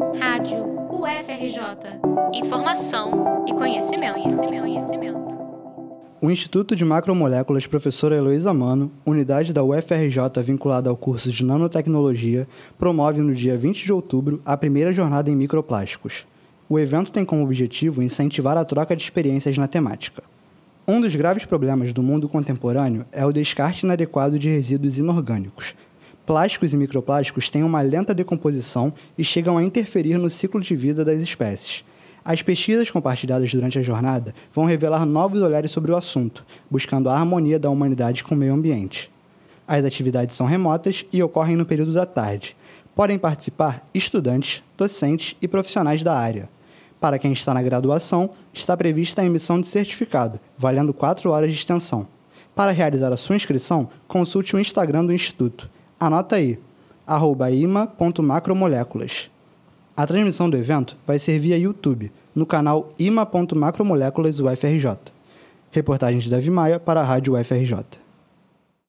Rádio UFRJ. Informação e conhecimento, conhecimento, conhecimento. O Instituto de Macromoléculas Professora Heloísa Mano, unidade da UFRJ vinculada ao curso de Nanotecnologia, promove no dia 20 de outubro a primeira jornada em microplásticos. O evento tem como objetivo incentivar a troca de experiências na temática. Um dos graves problemas do mundo contemporâneo é o descarte inadequado de resíduos inorgânicos. Plásticos e microplásticos têm uma lenta decomposição e chegam a interferir no ciclo de vida das espécies. As pesquisas compartilhadas durante a jornada vão revelar novos olhares sobre o assunto, buscando a harmonia da humanidade com o meio ambiente. As atividades são remotas e ocorrem no período da tarde. Podem participar estudantes, docentes e profissionais da área. Para quem está na graduação, está prevista a emissão de certificado, valendo 4 horas de extensão. Para realizar a sua inscrição, consulte o Instagram do Instituto. Anota aí, ima.macromoléculas. A transmissão do evento vai ser via YouTube, no canal ima.macromoléculas UFRJ. Reportagens de Davi Maia para a Rádio UFRJ.